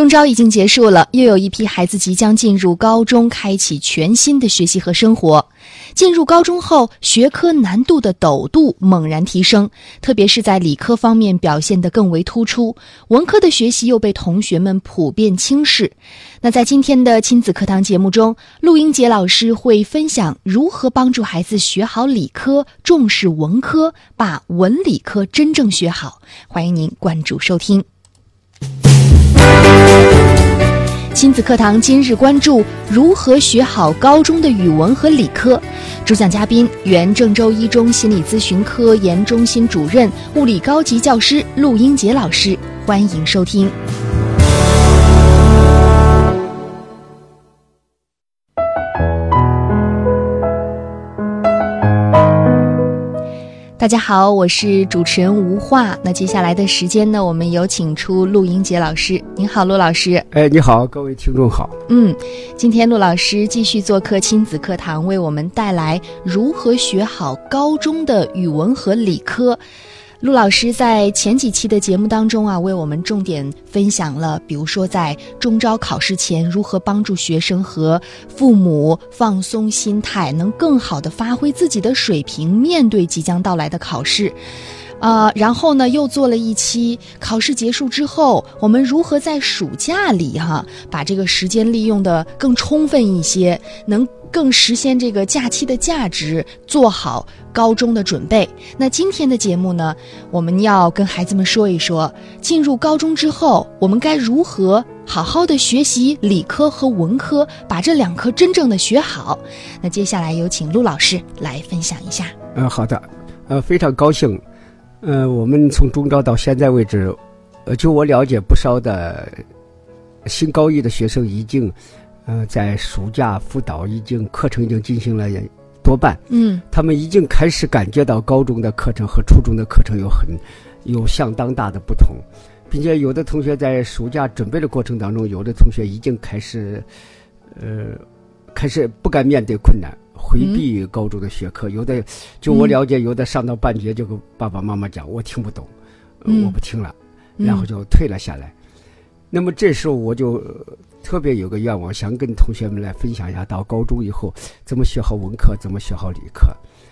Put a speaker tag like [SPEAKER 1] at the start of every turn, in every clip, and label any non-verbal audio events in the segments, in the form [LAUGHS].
[SPEAKER 1] 中招已经结束了，又有一批孩子即将进入高中，开启全新的学习和生活。进入高中后，学科难度的陡度猛然提升，特别是在理科方面表现得更为突出，文科的学习又被同学们普遍轻视。那在今天的亲子课堂节目中，陆英杰老师会分享如何帮助孩子学好理科，重视文科，把文理科真正学好。欢迎您关注收听。亲子课堂今日关注如何学好高中的语文和理科。主讲嘉宾：原郑州一中心理咨询科研中心主任、物理高级教师陆英杰老师。欢迎收听。大家好，我是主持人吴化。那接下来的时间呢，我们有请出陆英杰老师。您好，陆老师。
[SPEAKER 2] 哎，你好，各位听众好。
[SPEAKER 1] 嗯，今天陆老师继续做客亲子课堂，为我们带来如何学好高中的语文和理科。陆老师在前几期的节目当中啊，为我们重点分享了，比如说在中招考试前如何帮助学生和父母放松心态，能更好的发挥自己的水平，面对即将到来的考试。啊，然后呢，又做了一期考试结束之后，我们如何在暑假里哈，把这个时间利用的更充分一些，能更实现这个假期的价值，做好高中的准备。那今天的节目呢，我们要跟孩子们说一说，进入高中之后，我们该如何好好的学习理科和文科，把这两科真正的学好。那接下来有请陆老师来分享一下。
[SPEAKER 2] 嗯，好的，呃，非常高兴。呃，我们从中招到现在为止，呃，就我了解，不少的新高一的学生已经，呃，在暑假辅导已经课程已经进行了多半，
[SPEAKER 1] 嗯，
[SPEAKER 2] 他们已经开始感觉到高中的课程和初中的课程有很有相当大的不同，并且有的同学在暑假准备的过程当中，有的同学已经开始，呃，开始不敢面对困难。回避高中的学科，有的就我了解，有的上到半截就跟爸爸妈妈讲，我听不懂，我不听了，然后就退了下来。那么这时候我就特别有个愿望，想跟同学们来分享一下，到高中以后怎么学好文科，怎么学好理科。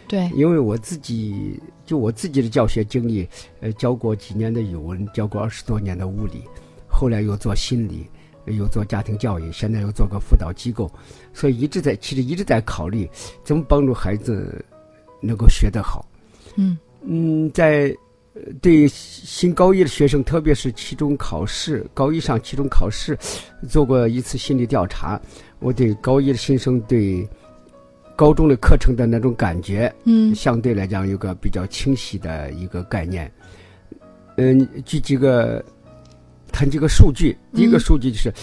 [SPEAKER 1] 对，
[SPEAKER 2] 因为我自己就我自己的教学经历，呃，教过几年的语文，教过二十多年的物理，后来又做心理。又做家庭教育，现在又做个辅导机构，所以一直在其实一直在考虑怎么帮助孩子能够学得好。
[SPEAKER 1] 嗯
[SPEAKER 2] 嗯，在对新高一的学生，特别是期中考试，高一上期中考试做过一次心理调查，我对高一的新生对高中的课程的那种感觉，
[SPEAKER 1] 嗯，
[SPEAKER 2] 相对来讲有个比较清晰的一个概念。嗯，举几个。看这个数据，第一个数据就是，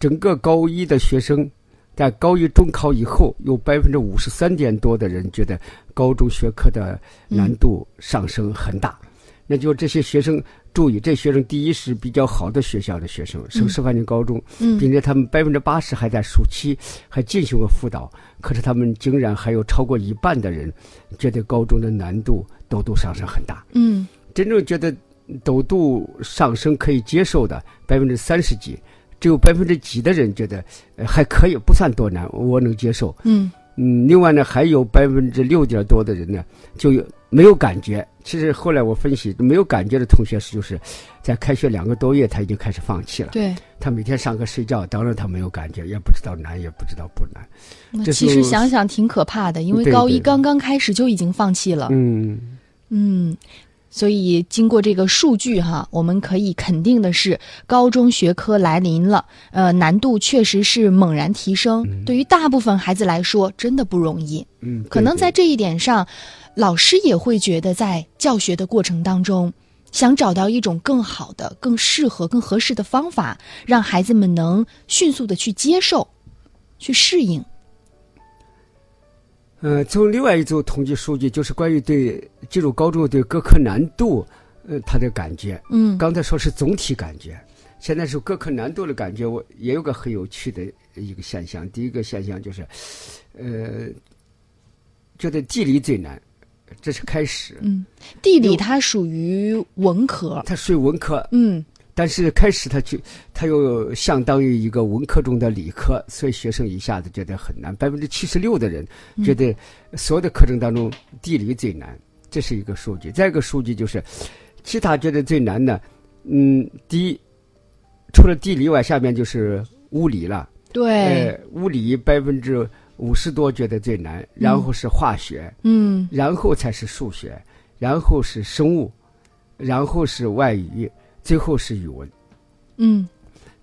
[SPEAKER 2] 整个高一的学生在高一中考以后，有百分之五十三点多的人觉得高中学科的难度上升很大。那就这些学生注意，这学生第一是比较好的学校的学生，省示范性高中，并且他们百分之八十还在暑期还进行过辅导。可是他们竟然还有超过一半的人觉得高中的难度都都上升很大。
[SPEAKER 1] 嗯，
[SPEAKER 2] 真正觉得。陡度上升可以接受的百分之三十几，只有百分之几的人觉得还可以，不算多难，我能接受。
[SPEAKER 1] 嗯
[SPEAKER 2] 嗯，另外呢，还有百分之六点多的人呢，就有没有感觉。其实后来我分析，没有感觉的同学是就是在开学两个多月他已经开始放弃了。
[SPEAKER 1] 对，
[SPEAKER 2] 他每天上课睡觉，当然他没有感觉，也不知道难，也不知道不难。
[SPEAKER 1] 那其实想想挺可怕的，因为高一刚刚开始就已经放弃了。
[SPEAKER 2] 嗯
[SPEAKER 1] 嗯。所以，经过这个数据哈，我们可以肯定的是，高中学科来临了，呃，难度确实是猛然提升。对于大部分孩子来说，真的不容易。
[SPEAKER 2] 嗯，
[SPEAKER 1] 可能在这一点上，老师也会觉得，在教学的过程当中，想找到一种更好的、更适合、更合适的方法，让孩子们能迅速的去接受、去适应。
[SPEAKER 2] 呃，从另外一组统计数据，就是关于对进入高中对各科难度，呃，他的感觉。
[SPEAKER 1] 嗯，
[SPEAKER 2] 刚才说是总体感觉，现在是各科难度的感觉，我也有个很有趣的一个现象。第一个现象就是，呃，觉得地理最难，这是开始。
[SPEAKER 1] 嗯，地理它属于文科，
[SPEAKER 2] 它属于文科，
[SPEAKER 1] 嗯
[SPEAKER 2] 但是开始他就他又相当于一个文科中的理科，所以学生一下子觉得很难。百分之七十六的人觉得所有的课程当中地理最难，这是一个数据。再一个数据就是，其他觉得最难的，嗯，第一，除了地理外，下面就是物理了。
[SPEAKER 1] 对，
[SPEAKER 2] 呃，物理百分之五十多觉得最难，然后是化学，
[SPEAKER 1] 嗯
[SPEAKER 2] 然后才是数学，然后是生物，然后是外语，最后是语文。
[SPEAKER 1] 嗯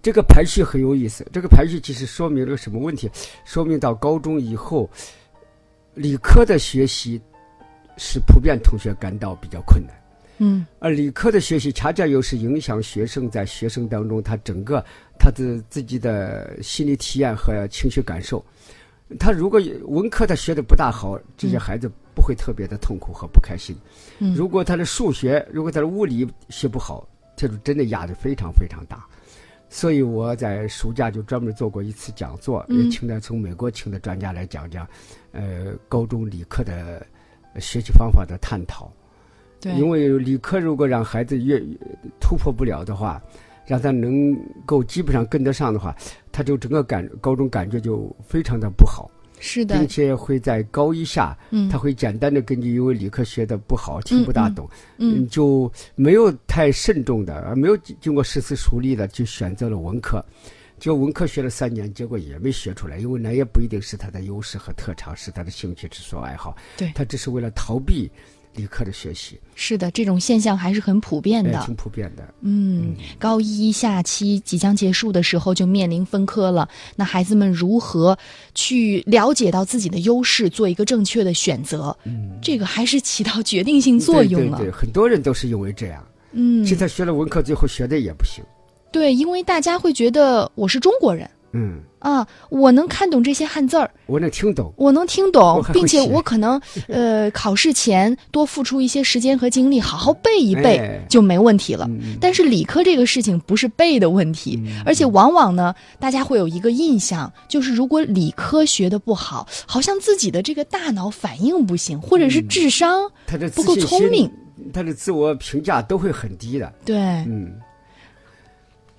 [SPEAKER 2] 这个排序很有意思。这个排序其实说明了个什么问题？说明到高中以后，理科的学习是普遍同学感到比较困难，
[SPEAKER 1] 嗯
[SPEAKER 2] 而理科的学习恰恰又是影响学生在学生当中他整个他的自己的心理体验和情绪感受。他如果文科他学的不大好，这些孩子不会特别的痛苦和不开心。
[SPEAKER 1] 嗯
[SPEAKER 2] 如果他的数学，如果他的物理学不好，这就真的压力非常非常大。所以我在暑假就专门做过一次讲座，
[SPEAKER 1] 嗯
[SPEAKER 2] 也请了从美国请的专家来讲讲，呃，高中理科的学习方法的探讨。
[SPEAKER 1] 对，
[SPEAKER 2] 因为理科如果让孩子越突破不了的话，让他能够基本上跟得上的话，他就整个感高中感觉就非常的不好，
[SPEAKER 1] 是的。
[SPEAKER 2] 并，且会在高一下，
[SPEAKER 1] 嗯。
[SPEAKER 2] 他会简单的根据因为理科学的不好，听不大懂，
[SPEAKER 1] 嗯
[SPEAKER 2] 就没有太慎重的，而没有经过深思熟虑的就选择了文科。结果文科学了三年，结果也没学出来，因为那也不一定是他的优势和特长，是他的兴趣之所爱好。
[SPEAKER 1] 对。
[SPEAKER 2] 他只是为了逃避理科的学习，
[SPEAKER 1] 是的，这种现象还是很普遍的。
[SPEAKER 2] 哎挺普遍的。
[SPEAKER 1] 嗯，高一下期即将结束的时候，就面临分科了。那孩子们如何去了解到自己的优势，做一个正确的选择？嗯，这个还是起到决定性作用了。
[SPEAKER 2] 对对对，很多人都是因为这样。
[SPEAKER 1] 嗯，
[SPEAKER 2] 其实他学了文科，最后学的也不行。
[SPEAKER 1] 对，因为大家会觉得我是中国人
[SPEAKER 2] 嗯，
[SPEAKER 1] 啊，我能看懂这些汉字儿，
[SPEAKER 2] 我能听懂。
[SPEAKER 1] 我能听懂并且我可能 [LAUGHS] 呃考试前多付出一些时间和精力，好好背一背、
[SPEAKER 2] 哎
[SPEAKER 1] 就没问题了。
[SPEAKER 2] 嗯
[SPEAKER 1] 但是理科这个事情不是背的问题，而且往往呢，大家会有一个印象，就是如果理科学的不好，好像自己的这个大脑反应不行，或者是智商不够聪明。
[SPEAKER 2] 他的自我评价都会很低的。
[SPEAKER 1] 对。
[SPEAKER 2] 嗯，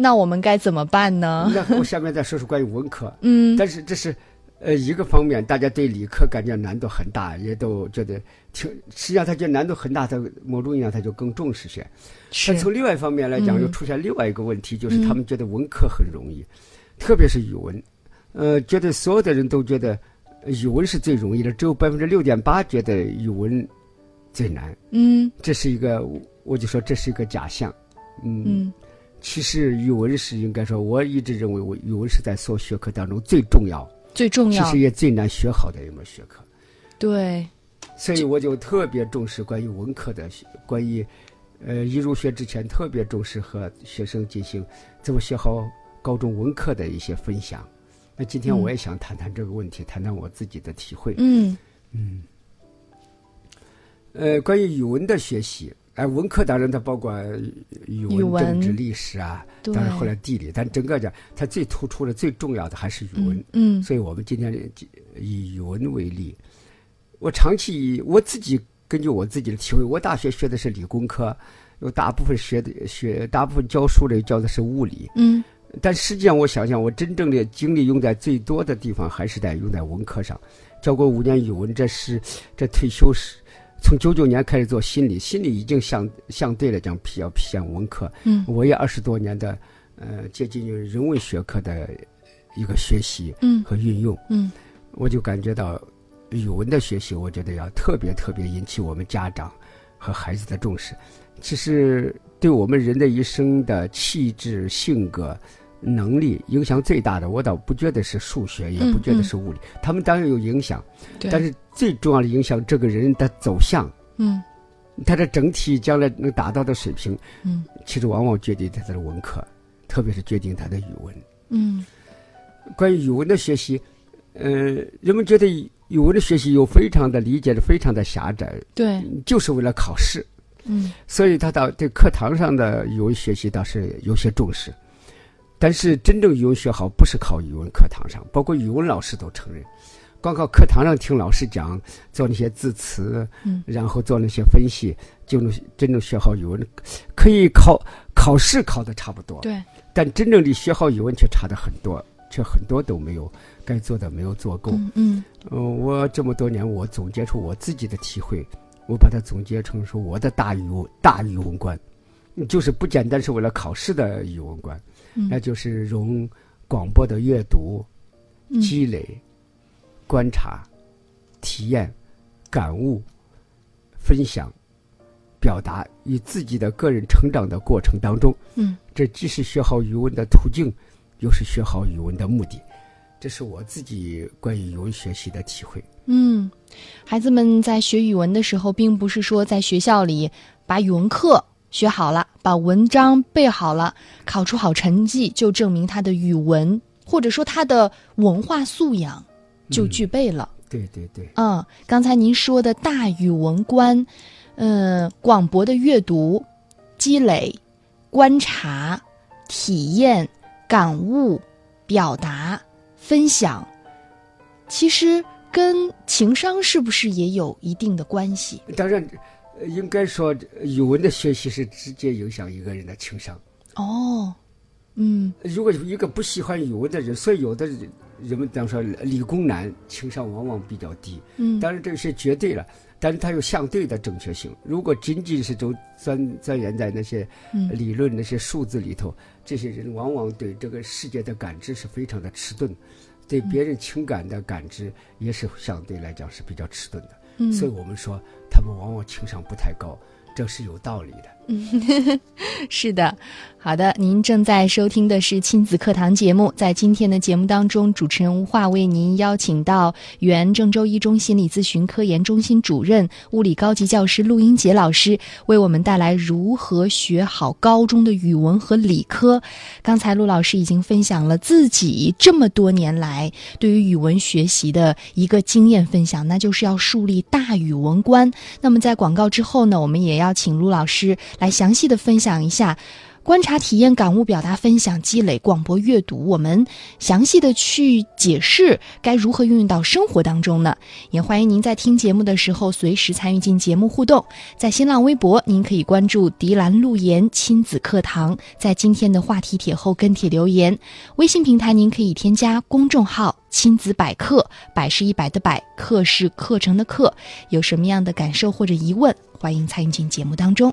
[SPEAKER 1] 那我们该怎么办呢？
[SPEAKER 2] 那我下面再说说关于文科。[LAUGHS]
[SPEAKER 1] 嗯
[SPEAKER 2] 但是这是呃一个方面，大家对理科感觉难度很大，也都觉得挺，实际上他觉得难度很大，他某种意义上他就更重视些。
[SPEAKER 1] 是
[SPEAKER 2] 但从另外一方面来讲，
[SPEAKER 1] 嗯
[SPEAKER 2] 又出现另外一个问题，就是他们觉得文科很容易，特别是语文，呃，觉得所有的人都觉得呃语文是最容易的，只有百分之六点八觉得语文最难。
[SPEAKER 1] 嗯
[SPEAKER 2] 这是一个，我就说这是一个假象。嗯，
[SPEAKER 1] 嗯
[SPEAKER 2] 其实语文是应该说，我一直认为我语文是在所有学科当中最重要，
[SPEAKER 1] 最重要
[SPEAKER 2] 其实也最难学好的一门学科。
[SPEAKER 1] 对
[SPEAKER 2] 所以我就特别重视关于文科的学，关于呃一入学之前特别重视和学生进行怎么学好高中文科的一些分享。那今天我也想谈谈这个问题，谈谈我自己的体会。
[SPEAKER 1] 嗯
[SPEAKER 2] 呃，关于语文的学习，哎、文科当然它包括语文、政治、历史啊，当然后来地理，但整个讲它最突出的、最重要的还是语文。
[SPEAKER 1] 嗯
[SPEAKER 2] 所以我们今天以语文为例，我长期以我自己根据我自己的体会，我大学学的是理工科，有大部分学的学大部分教书的教的是物理，
[SPEAKER 1] 嗯。
[SPEAKER 2] 但实际上我想想，我真正的精力用在最多的地方还是在用在文科上，教过五年语文，这是这退休是从九九年开始做心理，心理已经相相对来讲比较偏文科，
[SPEAKER 1] 嗯
[SPEAKER 2] 我也二十多年的呃接近于人文学科的一个学习
[SPEAKER 1] 嗯
[SPEAKER 2] 和运用。
[SPEAKER 1] 嗯
[SPEAKER 2] 我就感觉到语文的学习，我觉得要特别特别引起我们家长和孩子的重视。其实对我们人的一生的气质、性格、能力影响最大的，我倒不觉得是数学，也不觉得是物理，他们当然有影响，但是最重要的影响这个人的走向，
[SPEAKER 1] 嗯。
[SPEAKER 2] 他的整体将来能达到的水平，
[SPEAKER 1] 嗯。
[SPEAKER 2] 其实往往决定他的文科，特别是决定他的语文。
[SPEAKER 1] 嗯。
[SPEAKER 2] 关于语文的学习，呃，人们觉得语文的学习又非常的理解的非常的狭窄，
[SPEAKER 1] 对。
[SPEAKER 2] 就是为了考试，
[SPEAKER 1] 嗯。
[SPEAKER 2] 所以他到对课堂上的语文学习倒是有些重视。但是真正语文学好，不是靠语文课堂上，包括语文老师都承认，光靠课堂上听老师讲，做那些字词，
[SPEAKER 1] 嗯，
[SPEAKER 2] 然后做那些分析，就能真正学好语文，可以考考试考的差不多，
[SPEAKER 1] 对，
[SPEAKER 2] 但真正的学好语文却差的很多，却很多都没有该做的没有做够。
[SPEAKER 1] 嗯嗯。
[SPEAKER 2] 嗯，我这么多年，我总结出我自己的体会，我把它总结成说我的大语文大语文观，就是不简单是为了考试的语文观，
[SPEAKER 1] 嗯
[SPEAKER 2] 那就是融广播的阅读、
[SPEAKER 1] 嗯
[SPEAKER 2] 积累、观察、体验、感悟、分享、表达与自己的个人成长的过程当中，
[SPEAKER 1] 嗯
[SPEAKER 2] 这既是学好语文的途径，又是学好语文的目的。这是我自己关于语文学习的体会。
[SPEAKER 1] 嗯，孩子们在学语文的时候，并不是说在学校里把语文课学好了，把文章背好了，考出好成绩就证明他的语文或者说他的文化素养就具备了。
[SPEAKER 2] 对对对，
[SPEAKER 1] 嗯，刚才您说的大语文观，嗯，广博的阅读、积累、观察、体验、感悟、表达、分享，其实跟情商是不是也有一定的关系？
[SPEAKER 2] 当然，呃应该说语文的学习是直接影响一个人的情商。
[SPEAKER 1] 哦，嗯
[SPEAKER 2] 如果一个不喜欢语文的人，所以有的人人们当说理工男情商往往比较低。
[SPEAKER 1] 嗯
[SPEAKER 2] 当然这是绝对了，但是它有相对的正确性。如果仅仅是都钻钻研在那些
[SPEAKER 1] 嗯
[SPEAKER 2] 理论、那些数字里头，这些人往往对这个世界的感知是非常的迟钝，对别人情感的感知也是相对来讲是比较迟钝的。所以我们说他们往往情商不太高，这是有道理的。[LAUGHS]
[SPEAKER 1] 是的，好的，您正在收听的是亲子课堂节目。在今天的节目当中，主持人吴化为您邀请到原郑州一中心理咨询科研中心主任、物理高级教师陆英杰老师，为我们带来如何学好高中的语文和理科。刚才陆老师已经分享了自己这么多年来对于语文学习的一个经验分享，那就是要树立大语文观。那么在广告之后呢，我们也要请陆老师来详细的分享一下。观察、体验、感悟、表达、分享、积累、广播、阅读，我们详细的去解释该如何运用到生活当中呢？也欢迎您在听节目的时候随时参与进节目互动。在新浪微博，您可以关注“迪兰路言亲子课堂”，在今天的话题帖后跟帖留言。微信平台，您可以添加公众号“亲子百科”，百是一百的百，课是课程的课。有什么样的感受或者疑问，欢迎参与进节目当中。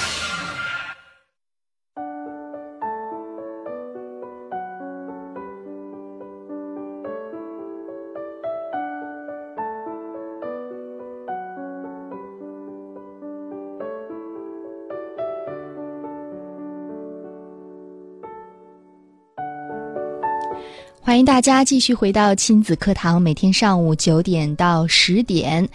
[SPEAKER 1] 欢迎大家继续回到亲子课堂，每天上午九点到十点，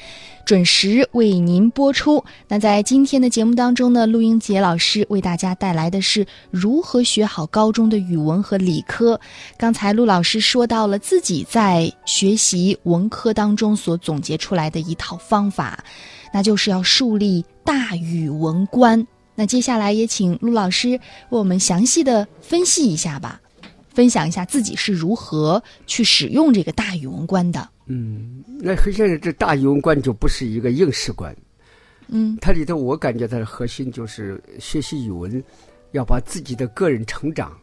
[SPEAKER 1] 准时为您播出。那在今天的节目当中呢，陆英杰老师为大家带来的是如何学好高中的语文和理科。刚才陆老师说到了自己在学习文科当中所总结出来的一套方法，那就是要树立大语文观。那接下来也请陆老师为我们详细的分析一下吧。分享一下自己是如何去使用这个大语文观的。
[SPEAKER 2] 嗯，那很显然，这大语文观就不是一个应试观，
[SPEAKER 1] 嗯
[SPEAKER 2] 它里头我感觉它的核心就是学习语文，要把自己的个人成长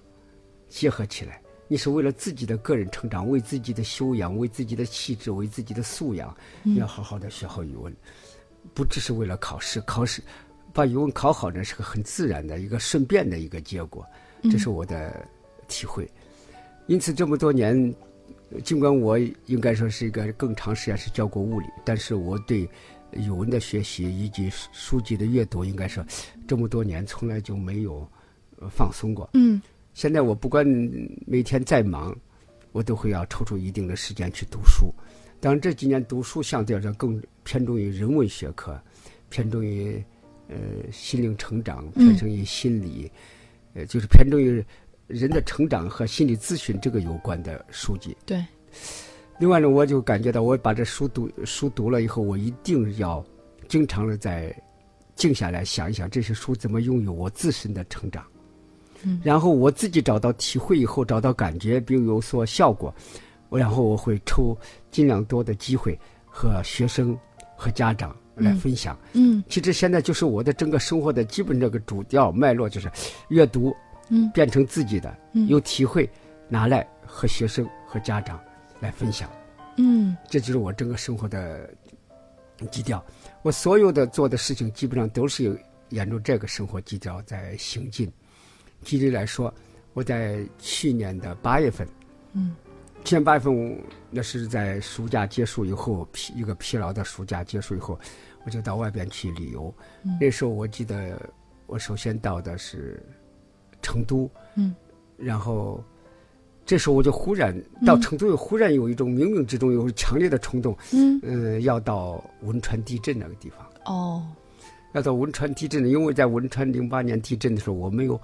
[SPEAKER 2] 结合起来。你是为了自己的个人成长，为自己的修养，为自己的气质，为自己的素养，你要好好的学好语文，不只是为了考试。考试把语文考好呢，是个很自然的一个顺便的一个结果，这是我的体会。因此这么多年，尽管我应该说是一个更长时间是教过物理，但是我对语文的学习以及书籍的阅读，应该说这么多年从来就没有呃放松过。
[SPEAKER 1] 嗯
[SPEAKER 2] 现在我不管每天再忙，我都会要抽出一定的时间去读书。当然这几年读书相对来说更偏重于人文学科，偏重于呃心灵成长，
[SPEAKER 1] 嗯
[SPEAKER 2] 偏重于心理，呃，就是偏重于人的成长和心理咨询这个有关的书籍。
[SPEAKER 1] 对，
[SPEAKER 2] 另外呢，我就感觉到我把这书读书读了以后，我一定要经常的在静下来想一想，这些书怎么拥有我自身的成长。
[SPEAKER 1] 嗯，
[SPEAKER 2] 然后我自己找到体会以后，找到感觉并有所效果，我然后我会抽尽量多的机会和学生和家长来分享。
[SPEAKER 1] 嗯
[SPEAKER 2] 其实现在就是我的整个生活的基本这个主调脉络，就是阅读
[SPEAKER 1] 嗯
[SPEAKER 2] 变成自己的，
[SPEAKER 1] 嗯
[SPEAKER 2] 有体会拿来和学生和家长来分享。
[SPEAKER 1] 嗯
[SPEAKER 2] 这就是我整个生活的基调。我所有的做的事情，基本上都是有沿着这个生活基调在行进。举例来说，我在去年的八月份，
[SPEAKER 1] 嗯，
[SPEAKER 2] 去年八月份那是在暑假结束以后，疲一个疲劳的暑假结束以后，我就到外边去旅游。
[SPEAKER 1] 嗯
[SPEAKER 2] 那时候我记得，我首先到的是成都，
[SPEAKER 1] 嗯，
[SPEAKER 2] 然后这时候我就忽然到成都，又忽然有一种冥冥之中有强烈的冲动，
[SPEAKER 1] 嗯。
[SPEAKER 2] 嗯，要到汶川地震那个地方。
[SPEAKER 1] 哦。
[SPEAKER 2] 要到汶川地震，因为在汶川零八年地震的时候，我没有，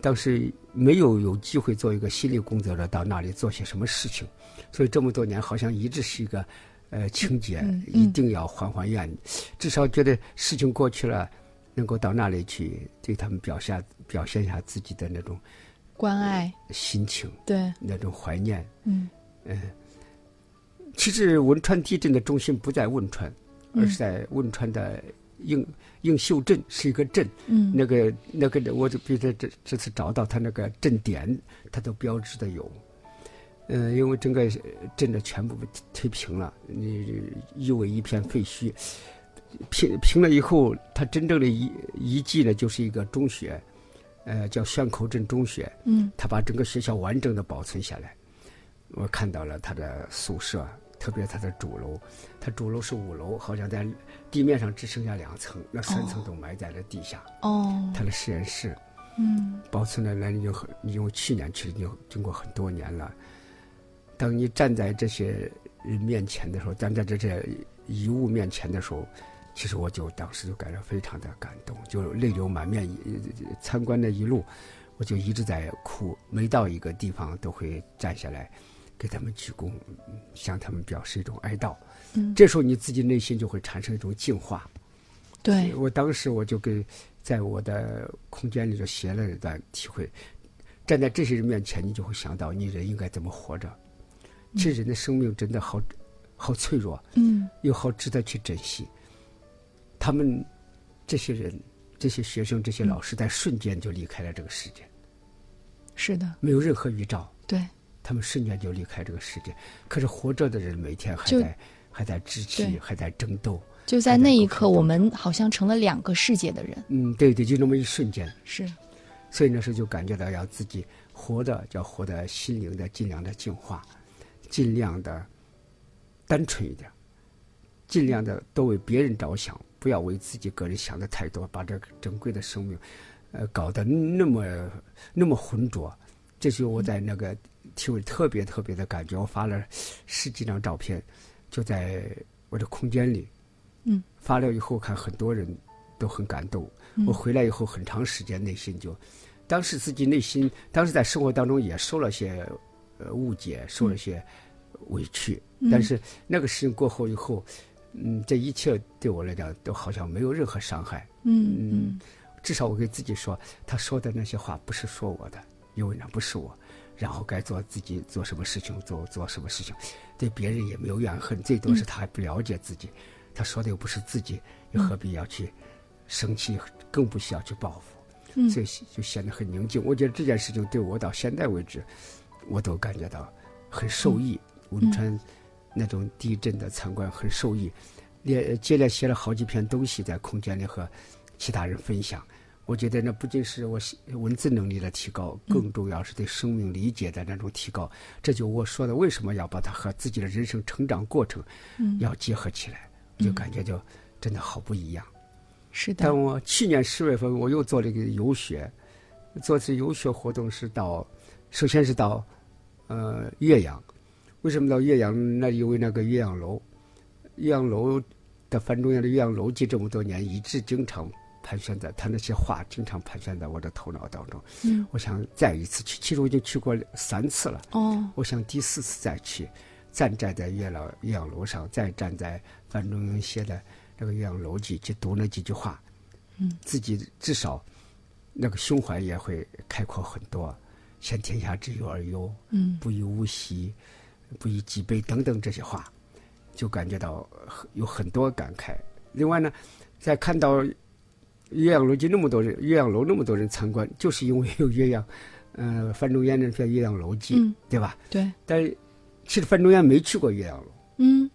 [SPEAKER 2] 当时没有有机会做一个心理工作者到那里做些什么事情，所以这么多年好像一直是一个，呃，情节一定要还还愿，至少觉得事情过去了，能够到那里去对他们表现表现一下自己的那种
[SPEAKER 1] 关爱
[SPEAKER 2] 心情，
[SPEAKER 1] 对
[SPEAKER 2] 那种怀念。
[SPEAKER 1] 嗯嗯
[SPEAKER 2] 其实汶川地震的中心不在汶川，
[SPEAKER 1] 嗯
[SPEAKER 2] 而是在汶川的映映秀镇，是一个镇。
[SPEAKER 1] 嗯
[SPEAKER 2] 那个那个，我就比如这这这次找到它那个镇点，它都标志的有。嗯、因为整个镇的全部推平了，你夷为一片废墟。平平了以后，它真正的遗遗迹呢，就是一个中学，呃，叫宣口镇中学。
[SPEAKER 1] 嗯
[SPEAKER 2] 他把整个学校完整的保存下来。我看到了他的宿舍，特别他的主楼，他主楼是五楼，好像在地面上只剩下两层，那三层都埋在了地下。
[SPEAKER 1] 哦
[SPEAKER 2] 他的实验室
[SPEAKER 1] 嗯
[SPEAKER 2] 保存了，那已经很，因为去年去了，已经经过很多年了。当你站在这些人面前的时候，站在这些遗物面前的时候，其实我就当时就感到非常的感动，就泪流满面。呃参观的一路，我就一直在哭，每到一个地方都会站下来，给他们鞠躬，嗯向他们表示一种哀悼。
[SPEAKER 1] 嗯
[SPEAKER 2] 这时候你自己内心就会产生一种净化。
[SPEAKER 1] 对
[SPEAKER 2] 我当时我就给在我的空间里就写了一段体会，站在这些人面前，你就会想到你人应该怎么活着。其实人的生命真的好，好脆弱，
[SPEAKER 1] 嗯
[SPEAKER 2] 又好值得去珍惜。他们这些人、这些学生、这些老师，在瞬间就离开了这个世界，
[SPEAKER 1] 是的
[SPEAKER 2] 没有任何预兆，
[SPEAKER 1] 对
[SPEAKER 2] 他们瞬间就离开这个世界。可是活着的人每天还在还在支气
[SPEAKER 1] 对，
[SPEAKER 2] 还在争斗。
[SPEAKER 1] 就在那一刻，我们好像成了两个世界的人。
[SPEAKER 2] 嗯，对对，就那么一瞬间。
[SPEAKER 1] 是，
[SPEAKER 2] 所以那时候就感觉到要自己活的，要活的心灵的尽量的净化，尽量的单纯一点，尽量的多为别人着想，不要为自己个人想的太多，把这个珍贵的生命，呃，搞得那么那么浑浊。这是我在那个体会特别特别的感觉。我发了十几张照片，就在我的空间里，
[SPEAKER 1] 嗯，
[SPEAKER 2] 发了以后看很多人都很感动。
[SPEAKER 1] 嗯
[SPEAKER 2] 我回来以后很长时间内心就，当时自己内心当时在生活当中也受了些呃误解，受了些委屈，
[SPEAKER 1] 嗯
[SPEAKER 2] 但是那个事情过后以后，嗯，这一切对我来讲都好像没有任何伤害。
[SPEAKER 1] 嗯嗯
[SPEAKER 2] 至少我给自己说，他说的那些话不是说我的，因为那不是我。然后该做自己做什么事情，做做什么事情，对别人也没有怨恨，最多是他还不了解自己，他说的又不是自己，又何必要去生气，更不需要去报复，
[SPEAKER 1] 嗯
[SPEAKER 2] 所以就显得很宁静。我觉得这件事情对我到现在为止，我都感觉到很受益。汶川那种地震的参观很受益，连接连写了好几篇东西在空间里和其他人分享。我觉得那不仅是我写文字能力的提高，更重要是对生命理解的那种提高。这就我说的，为什么要把它和自己的人生成长过程
[SPEAKER 1] 嗯，
[SPEAKER 2] 要结合起来，就感觉就真的好不一样。
[SPEAKER 1] 是的
[SPEAKER 2] 但，我去年十月份我又做了一个游学，做次游学活动是到，首先是到，呃岳阳。为什么到岳阳？那因为那个岳阳楼，岳阳楼的范仲淹的《岳阳楼记》这么多年一直经常盘旋在他那些话，经常盘旋在我的头脑当中。
[SPEAKER 1] 嗯，
[SPEAKER 2] 我想再一次去，其实我已经去过三次了。
[SPEAKER 1] 哦，
[SPEAKER 2] 我想第四次再去，站站在岳老岳阳楼上，再站在范仲淹写的那个《岳阳楼记》去读那几句话，
[SPEAKER 1] 嗯，
[SPEAKER 2] 自己至少那个胸怀也会开阔很多。先天下之忧而忧，
[SPEAKER 1] 嗯，
[SPEAKER 2] 不以物喜，不以己悲等等这些话，就感觉到有很多感慨。另外呢，在看到岳阳楼记那么多人，岳阳楼那么多人参观，就是因为有岳阳，呃，范仲淹那篇《岳阳楼记》，
[SPEAKER 1] 嗯
[SPEAKER 2] 对吧？
[SPEAKER 1] 对，
[SPEAKER 2] 但其实范仲淹没去过岳阳楼，
[SPEAKER 1] 嗯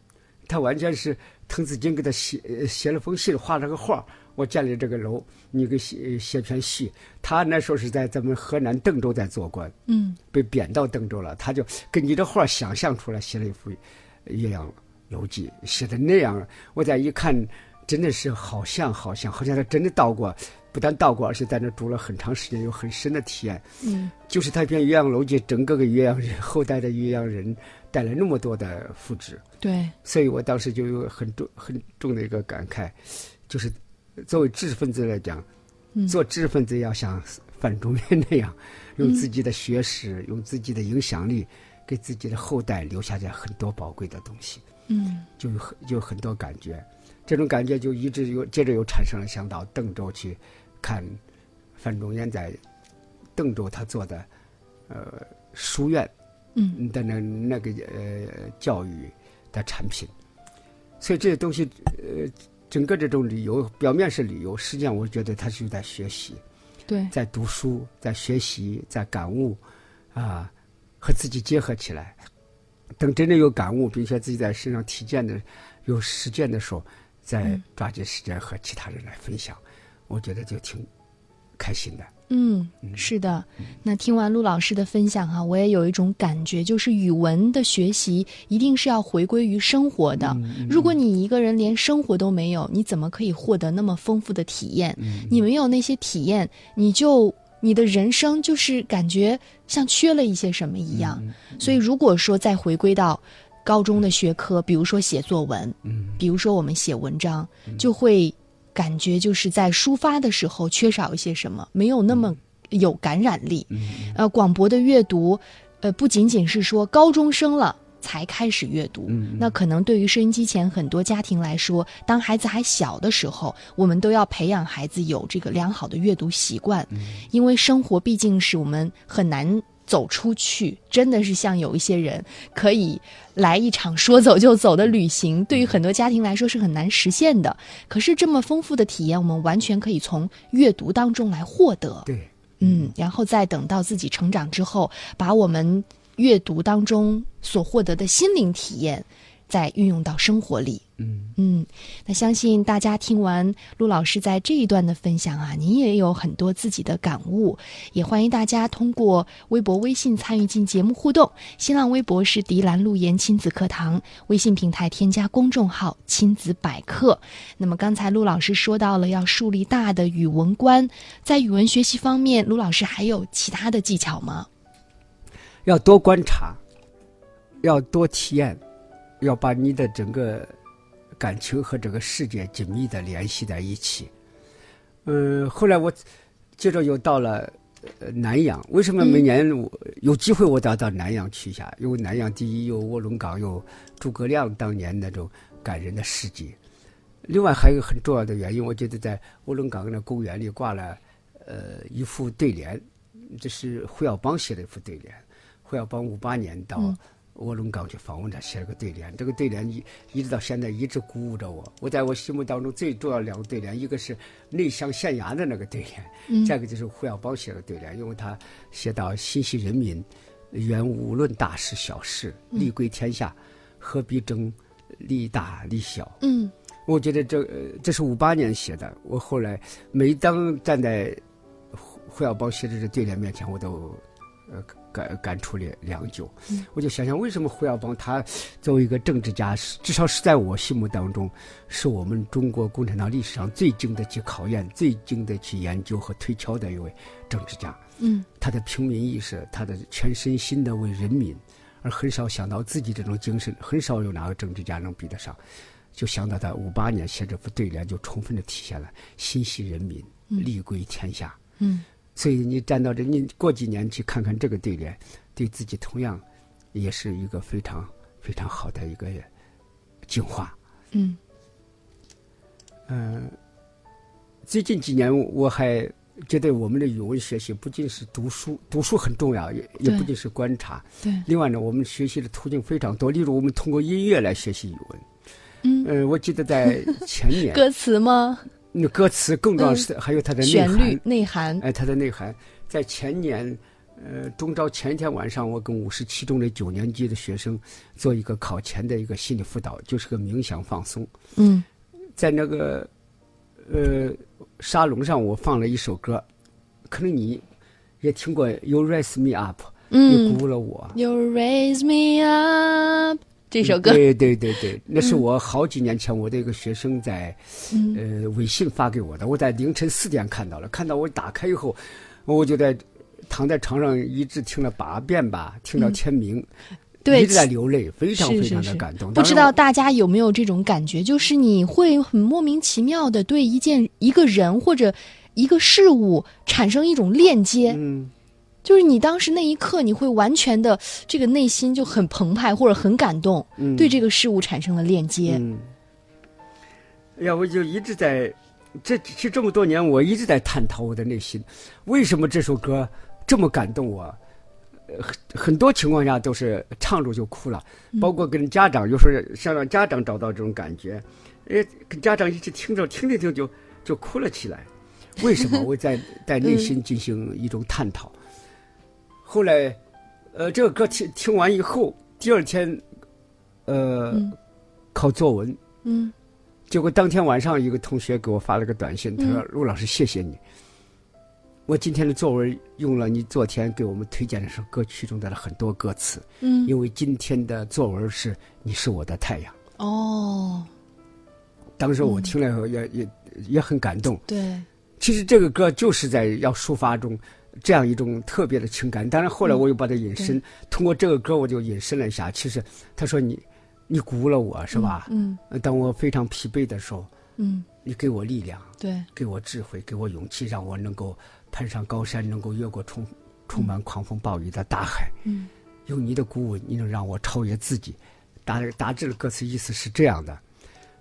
[SPEAKER 2] 他完全是滕子京给他写呃写了封信，画了个画。我建立这个楼，你给写写篇戏。他那时候是在咱们河南邓州在做官，
[SPEAKER 1] 嗯
[SPEAKER 2] 被贬到邓州了，他就根据这画想象出来写了一幅《岳阳楼记》，写的那样，我再一看，真的是好像好像好像他真的到过，不但到过，而且在那住了很长时间，有很深的体验。
[SPEAKER 1] 嗯
[SPEAKER 2] 就是他一篇《岳阳楼记》，整个给岳阳人后代的岳阳人带来那么多的福祉，
[SPEAKER 1] 对，
[SPEAKER 2] 所以我当时就有很重很重的一个感慨，就是作为知识分子来讲，
[SPEAKER 1] 嗯。
[SPEAKER 2] 做知识分子要像范仲淹那样，用自己的学识，用自己的影响力，给自己的后代留下点很多宝贵的东西，
[SPEAKER 1] 嗯。
[SPEAKER 2] 就有很就有很多感觉，这种感觉就一直又接着又产生了想到邓州去看范仲淹在邓州他做的呃书院
[SPEAKER 1] 嗯。
[SPEAKER 2] 的那那个呃教育的产品，所以这些东西呃整个这种旅游表面是旅游，实际上我觉得他是在学习，
[SPEAKER 1] 对，
[SPEAKER 2] 在读书，在学习，在感悟啊，和自己结合起来。等真正有感悟，并且自己在身上体验的、有实践的时候，再
[SPEAKER 1] 嗯
[SPEAKER 2] 抓紧时间和其他人来分享，我觉得就挺开心的。
[SPEAKER 1] 嗯，是的。那听完陆老师的分享哈、我也有一种感觉，就是语文的学习一定是要回归于生活的。如果你一个人连生活都没有，你怎么可以获得那么丰富的体验？你没有那些体验，你就你的人生就是感觉像缺了一些什么一样。所以，如果说再回归到高中的学科，比如说写作文，
[SPEAKER 2] 嗯
[SPEAKER 1] 比如说我们写文章，就会感觉就是在抒发的时候缺少一些什么，没有那么有感染力。
[SPEAKER 2] 嗯
[SPEAKER 1] 呃，广博的阅读，呃，不仅仅是说高中生了。才开始阅读，
[SPEAKER 2] 嗯
[SPEAKER 1] 那可能对于收音机前很多家庭来说，当孩子还小的时候，我们都要培养孩子有这个良好的阅读习惯，
[SPEAKER 2] 嗯
[SPEAKER 1] 因为生活毕竟是我们很难走出去，真的是像有一些人可以来一场说走就走的旅行，对于很多家庭来说是很难实现的。可是这么丰富的体验，我们完全可以从阅读当中来获得。
[SPEAKER 2] 对，
[SPEAKER 1] 嗯，然后再等到自己成长之后，把我们阅读当中所获得的心灵体验，再运用到生活里。
[SPEAKER 2] 嗯
[SPEAKER 1] 嗯，那相信大家听完陆老师在这一段的分享啊，您也有很多自己的感悟，也欢迎大家通过微博、微信参与进节目互动。新浪微博是迪兰路言亲子课堂，微信平台添加公众号“亲子百科”。那么刚才陆老师说到了要树立大的语文观，在语文学习方面，陆老师还有其他的技巧吗？
[SPEAKER 2] 要多观察，要多体验，要把你的整个感情和这个世界紧密的联系在一起。嗯，后来我接着又到了南阳。为什么每年我有机会我都要到南阳去一下？因为南阳第一有卧龙岗，有诸葛亮当年那种感人的事迹。另外还有一个很重要的原因，我觉得在卧龙岗那公园里挂了呃一副对联，这是胡耀邦写的一副对联。胡耀邦五八年到卧龙岗去访问他，写了个对联。这个对联一一直到现在一直鼓舞着我。我在我心目当中最重要的两个对联，一个是内向县衙的那个对联，
[SPEAKER 1] 嗯
[SPEAKER 2] 再一个就是胡耀邦写的对联，因为他写到心系人民，原无论大事小事，利归天下，何必争利大利小？
[SPEAKER 1] 嗯
[SPEAKER 2] 我觉得这呃这是五八年写的。我后来每当站在胡胡耀邦写的这对联面前，我都呃感感触了良久。我就想想，为什么胡耀邦他作为一个政治家，至少是在我心目当中，是我们中国共产党历史上最经得起考验、最经得起研究和推敲的一位政治家。
[SPEAKER 1] 嗯
[SPEAKER 2] 他的平民意识，他的全身心的为人民，而很少想到自己这种精神，很少有哪个政治家能比得上。就想到他五八年写这副对联，就充分的体现了心系人民，立归天下。
[SPEAKER 1] 嗯，
[SPEAKER 2] 所以你站到这，你过几年去看看这个对联，对自己同样也是一个非常非常好的一个净化。
[SPEAKER 1] 嗯
[SPEAKER 2] 嗯、最近几年我还觉得我们的语文学习不仅是读书，读书很重要，也也不仅是观察。
[SPEAKER 1] 对，
[SPEAKER 2] 另外呢，我们学习的途径非常多，例如我们通过音乐来学习语文。
[SPEAKER 1] 嗯，
[SPEAKER 2] 呃，我记得在前年，[LAUGHS]
[SPEAKER 1] 歌词吗？
[SPEAKER 2] 那歌词更重要是还有它的内
[SPEAKER 1] 旋律
[SPEAKER 2] 涵，
[SPEAKER 1] 内涵。
[SPEAKER 2] 哎，它的内涵。在前年，呃，中招前一天晚上，我跟五十七中的九年级的学生做一个考前的一个心理辅导，就是个冥想放松。
[SPEAKER 1] 嗯
[SPEAKER 2] 在那个呃沙龙上，我放了一首歌，可能你也听过《You Raise Me Up》，你
[SPEAKER 1] 嗯
[SPEAKER 2] 鼓舞了我。
[SPEAKER 1] ，You raise me up 这首歌。
[SPEAKER 2] 对对对对，[LAUGHS] 那是我好几年前我的一个学生在、
[SPEAKER 1] 嗯。
[SPEAKER 2] 呃微信发给我的，我在凌晨四点看到了，看到我打开以后，我就在躺在床上一直听了八遍吧，听到天明，
[SPEAKER 1] 嗯对
[SPEAKER 2] 一直在流泪，非常非常的感动。
[SPEAKER 1] 不知道大家有没有这种感觉，就是你会很莫名其妙的对一件一个人或者一个事物产生一种链接，
[SPEAKER 2] 嗯，
[SPEAKER 1] 就是你当时那一刻你会完全的这个内心就很澎湃或者很感动，
[SPEAKER 2] 嗯
[SPEAKER 1] 对这个事物产生了链接。
[SPEAKER 2] 嗯，哎呀，我就一直在这其实这么多年，我一直在探讨我的内心，为什么这首歌这么感动我？呃很很多情况下都是唱着就哭了，包括跟家长，有时候想让家长找到这种感觉，哎，跟家长一起听着听着听就就哭了起来。为什么？我在 [LAUGHS] 在内心进行一种探讨。后来，呃，这个歌听听完以后，第二天，呃，
[SPEAKER 1] 嗯。
[SPEAKER 2] 考作文，
[SPEAKER 1] 嗯。
[SPEAKER 2] 结果当天晚上，一个同学给我发了个短信，他说：“陆老师，谢谢你，我今天的作文用了你昨天给我们推荐的首歌曲中的很多歌词，
[SPEAKER 1] 嗯，
[SPEAKER 2] 因为今天的作文是你是我的太阳。
[SPEAKER 1] 哦，”
[SPEAKER 2] 当时我听了以后也也也很感动。
[SPEAKER 1] 对，
[SPEAKER 2] 其实这个歌就是在要抒发中这样一种特别的情感。当然后来我又把它引申，通过这个歌我就引申了一下。其实他说你你鼓舞了我是吧？
[SPEAKER 1] 嗯
[SPEAKER 2] 呃当我非常疲惫的时候，
[SPEAKER 1] 嗯，
[SPEAKER 2] 你给我力量。
[SPEAKER 1] 对，
[SPEAKER 2] 给我智慧，给我勇气，让我能够攀上高山，能够越过充充满狂风暴雨的大海。
[SPEAKER 1] 嗯，
[SPEAKER 2] 有你的鼓舞，你能让我超越自己。大大致的歌词意思是这样的。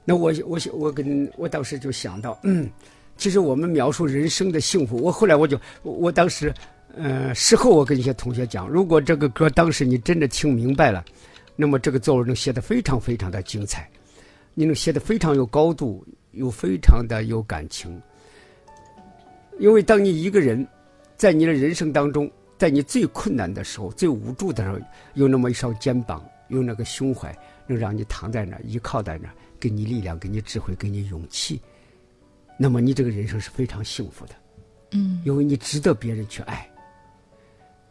[SPEAKER 2] 那我我我跟我当时就想到，嗯，其实我们描述人生的幸福，我后来我就我当时，呃，事后我跟一些同学讲，如果这个歌当时你真的听明白了，那么这个作文能写得非常非常的精彩，你能写得非常有高度，又非常的有感情。因为当你一个人在你的人生当中，在你最困难的时候、最无助的时候，有那么一双肩膀，有那个胸怀，能让你躺在那儿、依靠在那儿，给你力量、给你智慧、给你勇气，那么你这个人生是非常幸福的。
[SPEAKER 1] 嗯。
[SPEAKER 2] 因为你值得别人去爱，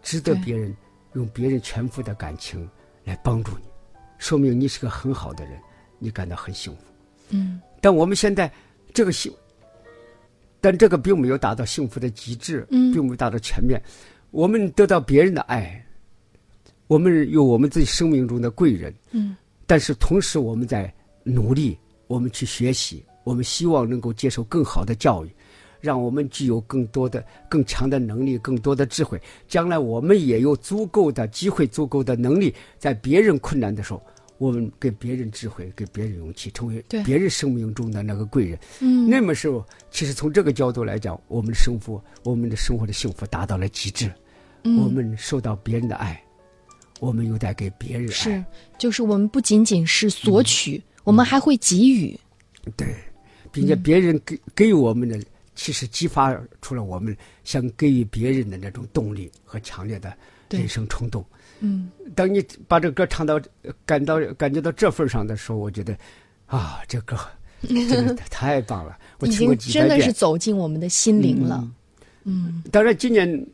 [SPEAKER 2] 值得别人用别人全副的感情来帮助你，说明你是个很好的人，你感到很幸福。
[SPEAKER 1] 嗯。
[SPEAKER 2] 但我们现在这个幸，但这个并没有达到幸福的极致，
[SPEAKER 1] 嗯。
[SPEAKER 2] 并没有达到全面。我们得到别人的爱，我们有我们自己生命中的贵人，
[SPEAKER 1] 嗯。
[SPEAKER 2] 但是同时我们在努力，我们去学习，我们希望能够接受更好的教育，让我们具有更多的、更强的能力、更多的智慧。将来我们也有足够的机会、足够的能力，在别人困难的时候，我们给别人智慧、给别人勇气，成为别人生命中的那个贵人。
[SPEAKER 1] 嗯，
[SPEAKER 2] 那么时候，其实从这个角度来讲，我们的生活、我们的生活的幸福达到了极致。
[SPEAKER 1] 嗯
[SPEAKER 2] 我们受到别人的爱，我们又在给别人爱。
[SPEAKER 1] 是，就是我们不仅仅是索取，我们还会给予。
[SPEAKER 2] 对，并且别人给给予我们的，其实激发出了我们想给予别人的那种动力和强烈的人生冲动。
[SPEAKER 1] 嗯
[SPEAKER 2] 当你把这歌唱到呃感到感觉到这份上的时候，我觉得啊，这歌 [LAUGHS] 真的太棒了！我
[SPEAKER 1] 已
[SPEAKER 2] 听过
[SPEAKER 1] 经真的是。走进我们的心灵了。嗯
[SPEAKER 2] 当然，今年，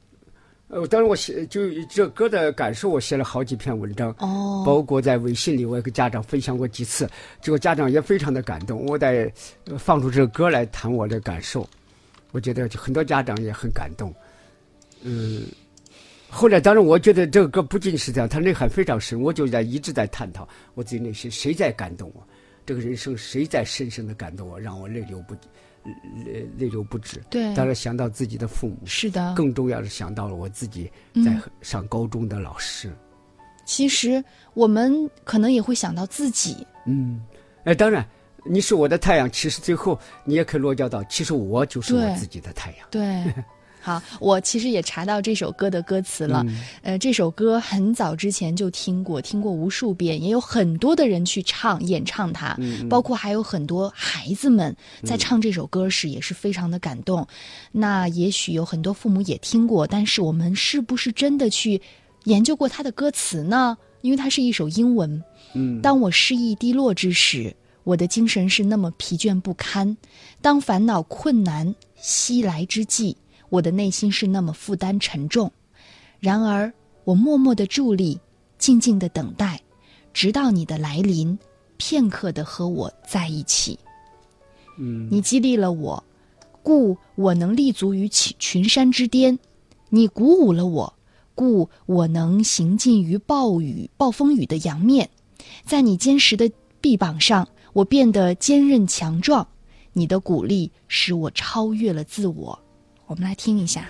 [SPEAKER 2] 呃，当然我写就这歌的感受，我写了好几篇文章。
[SPEAKER 1] 哦，
[SPEAKER 2] 包括在微信里，我也跟家长分享过几次，结果家长也非常的感动。我在呃放出这个歌来谈我的感受，我觉得很多家长也很感动。嗯，后来当然我觉得这个歌不仅是这样，它内涵非常深，我就在一直在探讨我自己内心谁在感动我。这个人生谁在深深的感动我，让我泪流不泪泪流不止。
[SPEAKER 1] 对，
[SPEAKER 2] 当然想到自己的父母，
[SPEAKER 1] 是的，
[SPEAKER 2] 更重要是想到了我自己在上高中的老师。
[SPEAKER 1] 其实我们可能也会想到自己。
[SPEAKER 2] 嗯，哎，当然，你是我的太阳，其实最后你也可以落脚到，其实我就是我自己的太阳。
[SPEAKER 1] 对。[LAUGHS] 好，我其实也查到这首歌的歌词了。呃，这首歌很早之前就听过，听过无数遍，也有很多的人去唱、演唱它，包括还有很多孩子们在唱这首歌时也是非常的感动。那也许有很多父母也听过，但是我们是不是真的去研究过它的歌词呢？因为它是一首英文。
[SPEAKER 2] 嗯，
[SPEAKER 1] 当我失意低落之时，我的精神是那么疲倦不堪；当烦恼困难袭来之际。我的内心是那么负担沉重，然而我默默的伫立，静静的等待，直到你的来临，片刻的和我在一起。
[SPEAKER 2] 嗯，
[SPEAKER 1] 你激励了我，故我能立足于群群山之巅；你鼓舞了我，故我能行进于暴雨暴风雨的阳面。在你坚实的臂膀上，我变得坚韧强壮。你的鼓励使我超越了自我。我们来听一下。